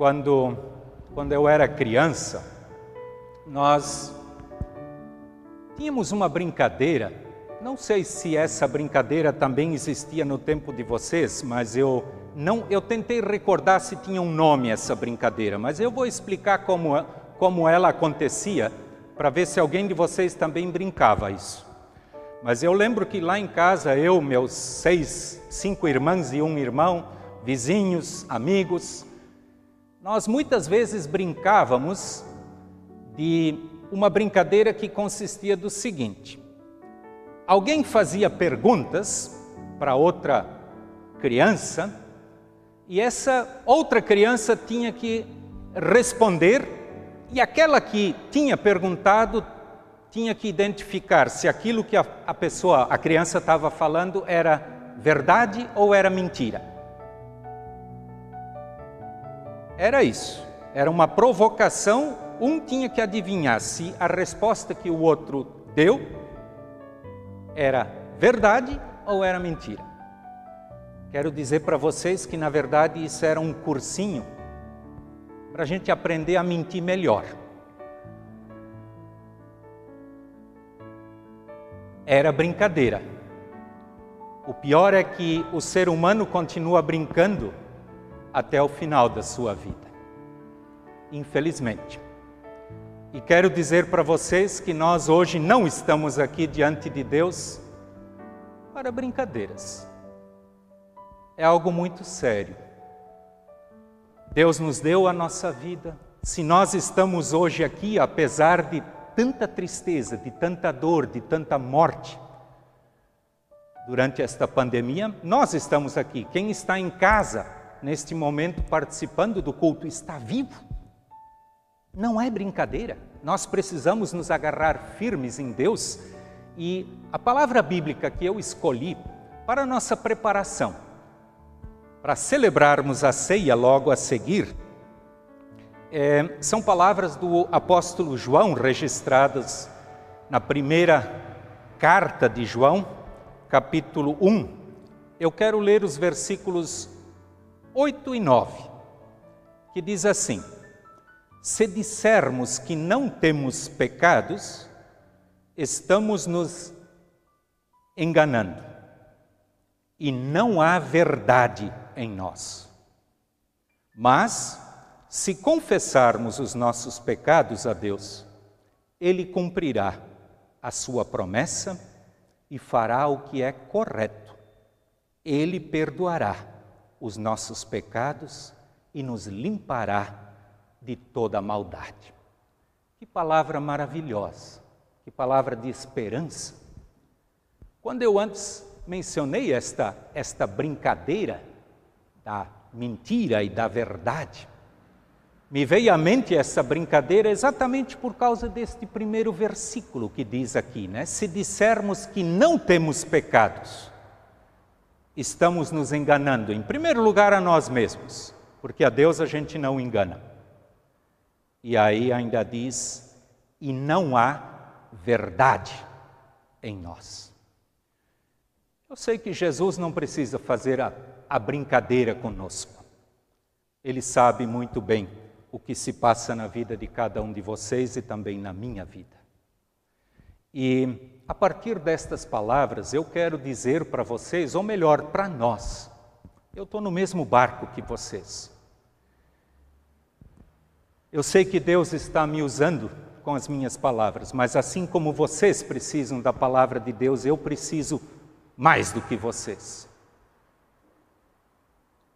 quando, quando eu era criança, nós tínhamos uma brincadeira. Não sei se essa brincadeira também existia no tempo de vocês, mas eu não, eu tentei recordar se tinha um nome essa brincadeira, mas eu vou explicar como, como ela acontecia para ver se alguém de vocês também brincava isso. Mas eu lembro que lá em casa, eu, meus seis, cinco irmãs e um irmão, vizinhos, amigos, nós muitas vezes brincávamos de uma brincadeira que consistia do seguinte: alguém fazia perguntas para outra criança e essa outra criança tinha que responder, e aquela que tinha perguntado tinha que identificar se aquilo que a, pessoa, a criança estava falando era verdade ou era mentira. Era isso. Era uma provocação. Um tinha que adivinhar se a resposta que o outro deu era verdade ou era mentira. Quero dizer para vocês que, na verdade, isso era um cursinho para a gente aprender a mentir melhor. Era brincadeira. O pior é que o ser humano continua brincando até o final da sua vida. Infelizmente. E quero dizer para vocês que nós hoje não estamos aqui diante de Deus para brincadeiras. É algo muito sério. Deus nos deu a nossa vida. Se nós estamos hoje aqui, apesar de tanta tristeza, de tanta dor, de tanta morte, durante esta pandemia, nós estamos aqui. Quem está em casa, neste momento participando do culto está vivo. Não é brincadeira. Nós precisamos nos agarrar firmes em Deus e a palavra bíblica que eu escolhi para nossa preparação, para celebrarmos a ceia logo a seguir, é, são palavras do apóstolo João registradas na primeira carta de João, capítulo 1. Eu quero ler os versículos 8 e 9, que diz assim: Se dissermos que não temos pecados, estamos nos enganando e não há verdade em nós. Mas, se confessarmos os nossos pecados a Deus, Ele cumprirá a sua promessa e fará o que é correto. Ele perdoará os nossos pecados e nos limpará de toda maldade. Que palavra maravilhosa, que palavra de esperança. Quando eu antes mencionei esta, esta brincadeira da mentira e da verdade, me veio à mente essa brincadeira exatamente por causa deste primeiro versículo que diz aqui, né? Se dissermos que não temos pecados, estamos nos enganando, em primeiro lugar, a nós mesmos, porque a Deus a gente não engana. E aí ainda diz: e não há verdade em nós. Eu sei que Jesus não precisa fazer a, a brincadeira conosco. Ele sabe muito bem o que se passa na vida de cada um de vocês e também na minha vida. E a partir destas palavras, eu quero dizer para vocês, ou melhor, para nós, eu estou no mesmo barco que vocês. Eu sei que Deus está me usando com as minhas palavras, mas assim como vocês precisam da palavra de Deus, eu preciso mais do que vocês.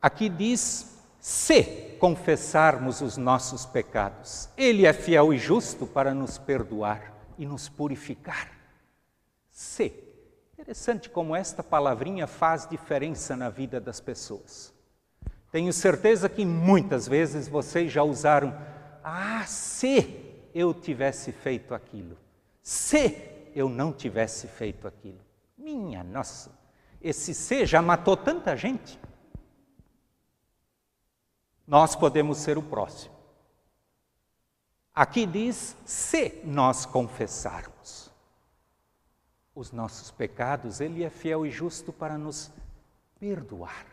Aqui diz: se confessarmos os nossos pecados, Ele é fiel e justo para nos perdoar e nos purificar se. Interessante como esta palavrinha faz diferença na vida das pessoas. Tenho certeza que muitas vezes vocês já usaram, ah, se eu tivesse feito aquilo, se eu não tivesse feito aquilo. Minha nossa, esse se já matou tanta gente. Nós podemos ser o próximo. Aqui diz: se nós confessarmos os nossos pecados, Ele é fiel e justo para nos perdoar.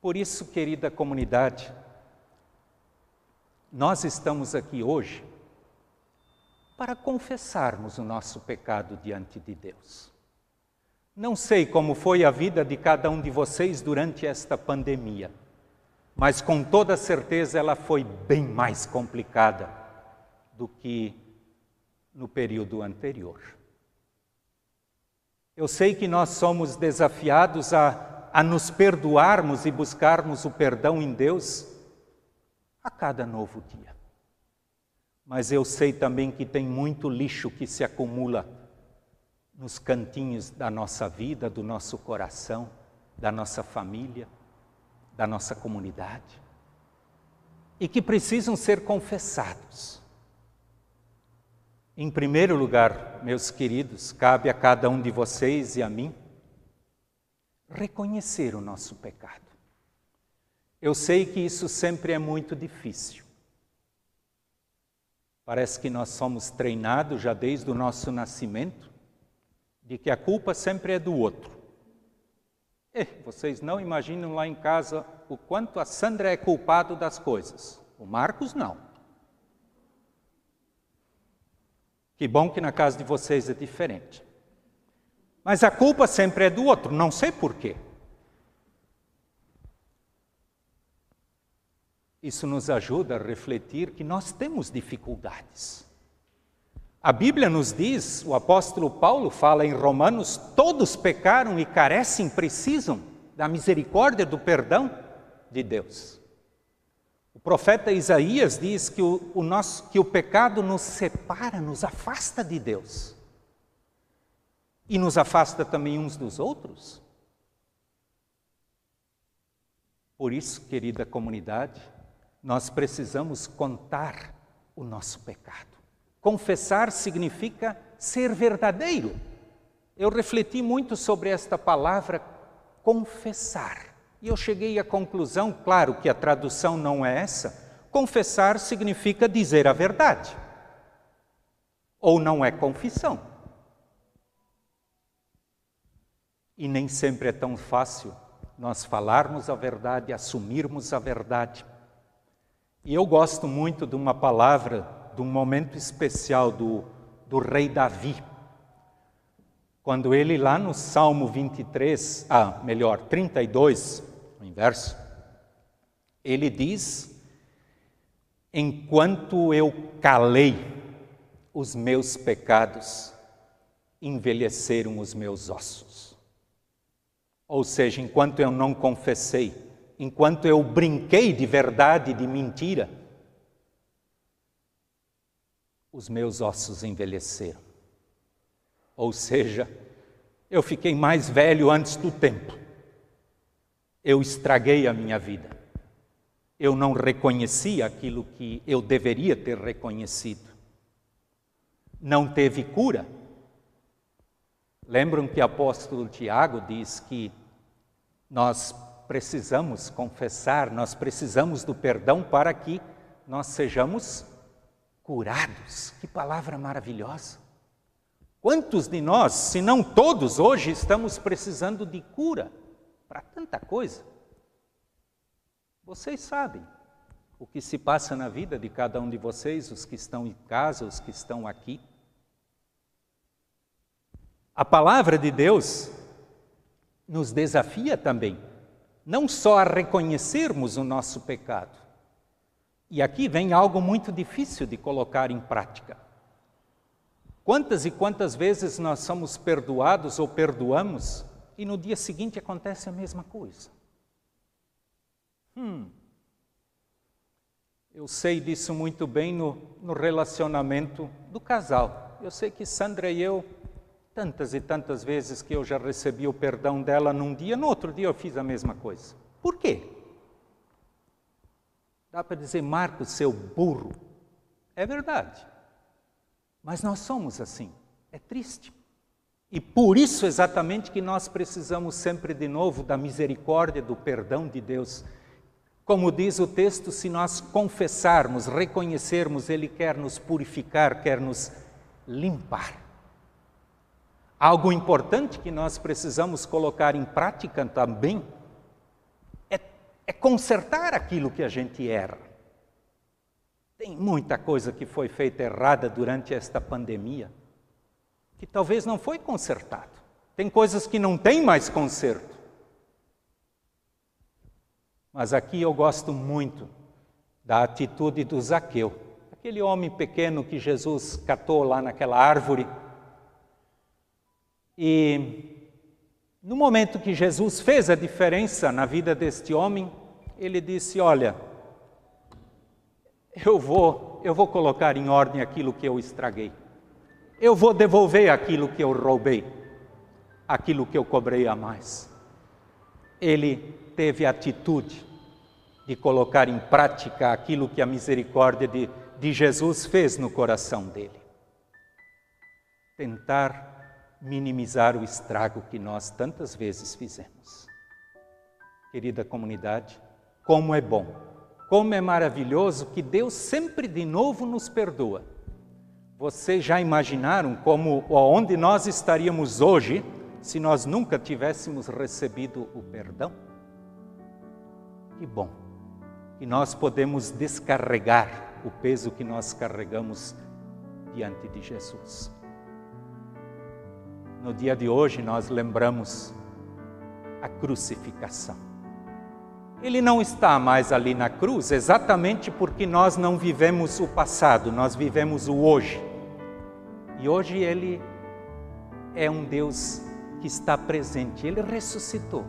Por isso, querida comunidade, nós estamos aqui hoje para confessarmos o nosso pecado diante de Deus. Não sei como foi a vida de cada um de vocês durante esta pandemia, mas com toda certeza ela foi bem mais complicada do que no período anterior. Eu sei que nós somos desafiados a, a nos perdoarmos e buscarmos o perdão em Deus a cada novo dia. Mas eu sei também que tem muito lixo que se acumula nos cantinhos da nossa vida, do nosso coração, da nossa família, da nossa comunidade, e que precisam ser confessados. Em primeiro lugar, meus queridos, cabe a cada um de vocês e a mim reconhecer o nosso pecado. Eu sei que isso sempre é muito difícil. Parece que nós somos treinados já desde o nosso nascimento de que a culpa sempre é do outro. E vocês não imaginam lá em casa o quanto a Sandra é culpado das coisas. O Marcos não. Que bom que na casa de vocês é diferente. Mas a culpa sempre é do outro, não sei porquê. Isso nos ajuda a refletir que nós temos dificuldades. A Bíblia nos diz, o apóstolo Paulo fala em Romanos: todos pecaram e carecem, precisam da misericórdia, do perdão de Deus. O profeta Isaías diz que o, o, nosso, que o pecado nos separa, nos afasta de Deus. E nos afasta também uns dos outros. Por isso, querida comunidade, nós precisamos contar o nosso pecado. Confessar significa ser verdadeiro. Eu refleti muito sobre esta palavra confessar. E eu cheguei à conclusão, claro que a tradução não é essa, confessar significa dizer a verdade. Ou não é confissão. E nem sempre é tão fácil nós falarmos a verdade, assumirmos a verdade. E eu gosto muito de uma palavra, de um momento especial do, do rei Davi. Quando ele, lá no Salmo 23, ah, melhor, 32, o inverso, ele diz: Enquanto eu calei os meus pecados, envelheceram os meus ossos. Ou seja, enquanto eu não confessei, enquanto eu brinquei de verdade de mentira, os meus ossos envelheceram. Ou seja, eu fiquei mais velho antes do tempo eu estraguei a minha vida. Eu não reconheci aquilo que eu deveria ter reconhecido. Não teve cura. Lembram que o apóstolo Tiago diz que nós precisamos confessar, nós precisamos do perdão para que nós sejamos curados. Que palavra maravilhosa! Quantos de nós, se não todos, hoje estamos precisando de cura? para tanta coisa. Vocês sabem o que se passa na vida de cada um de vocês, os que estão em casa, os que estão aqui. A palavra de Deus nos desafia também, não só a reconhecermos o nosso pecado. E aqui vem algo muito difícil de colocar em prática. Quantas e quantas vezes nós somos perdoados ou perdoamos e no dia seguinte acontece a mesma coisa. Hum, eu sei disso muito bem no, no relacionamento do casal. Eu sei que Sandra e eu, tantas e tantas vezes que eu já recebi o perdão dela num dia, no outro dia eu fiz a mesma coisa. Por quê? Dá para dizer, Marcos, seu burro. É verdade. Mas nós somos assim. É triste. E por isso exatamente que nós precisamos sempre de novo da misericórdia, do perdão de Deus. Como diz o texto, se nós confessarmos, reconhecermos, Ele quer nos purificar, quer nos limpar. Algo importante que nós precisamos colocar em prática também é, é consertar aquilo que a gente erra. Tem muita coisa que foi feita errada durante esta pandemia, que talvez não foi consertado. Tem coisas que não tem mais conserto. Mas aqui eu gosto muito da atitude do Zaqueu, aquele homem pequeno que Jesus catou lá naquela árvore. E no momento que Jesus fez a diferença na vida deste homem, ele disse: Olha, eu vou, eu vou colocar em ordem aquilo que eu estraguei. Eu vou devolver aquilo que eu roubei, aquilo que eu cobrei a mais. Ele teve atitude de colocar em prática aquilo que a misericórdia de, de Jesus fez no coração dele. Tentar minimizar o estrago que nós tantas vezes fizemos. Querida comunidade, como é bom como é maravilhoso que Deus sempre de novo nos perdoa. Vocês já imaginaram como onde nós estaríamos hoje se nós nunca tivéssemos recebido o perdão? Que bom que nós podemos descarregar o peso que nós carregamos diante de Jesus. No dia de hoje nós lembramos a crucificação. Ele não está mais ali na cruz exatamente porque nós não vivemos o passado, nós vivemos o hoje. E hoje ele é um Deus que está presente, ele ressuscitou.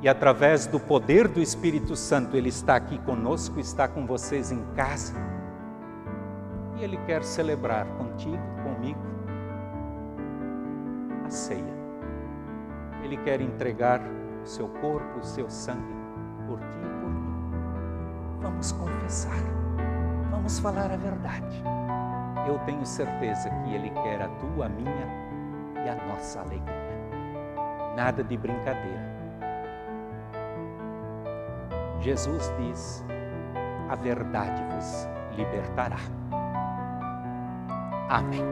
E através do poder do Espírito Santo, ele está aqui conosco, está com vocês em casa. E ele quer celebrar contigo, comigo, a ceia. Ele quer entregar o seu corpo, o seu sangue por ti e por mim. Vamos confessar, vamos falar a verdade. Eu tenho certeza que Ele quer a tua, a minha e a nossa alegria. Nada de brincadeira. Jesus diz: a verdade vos libertará. Amém.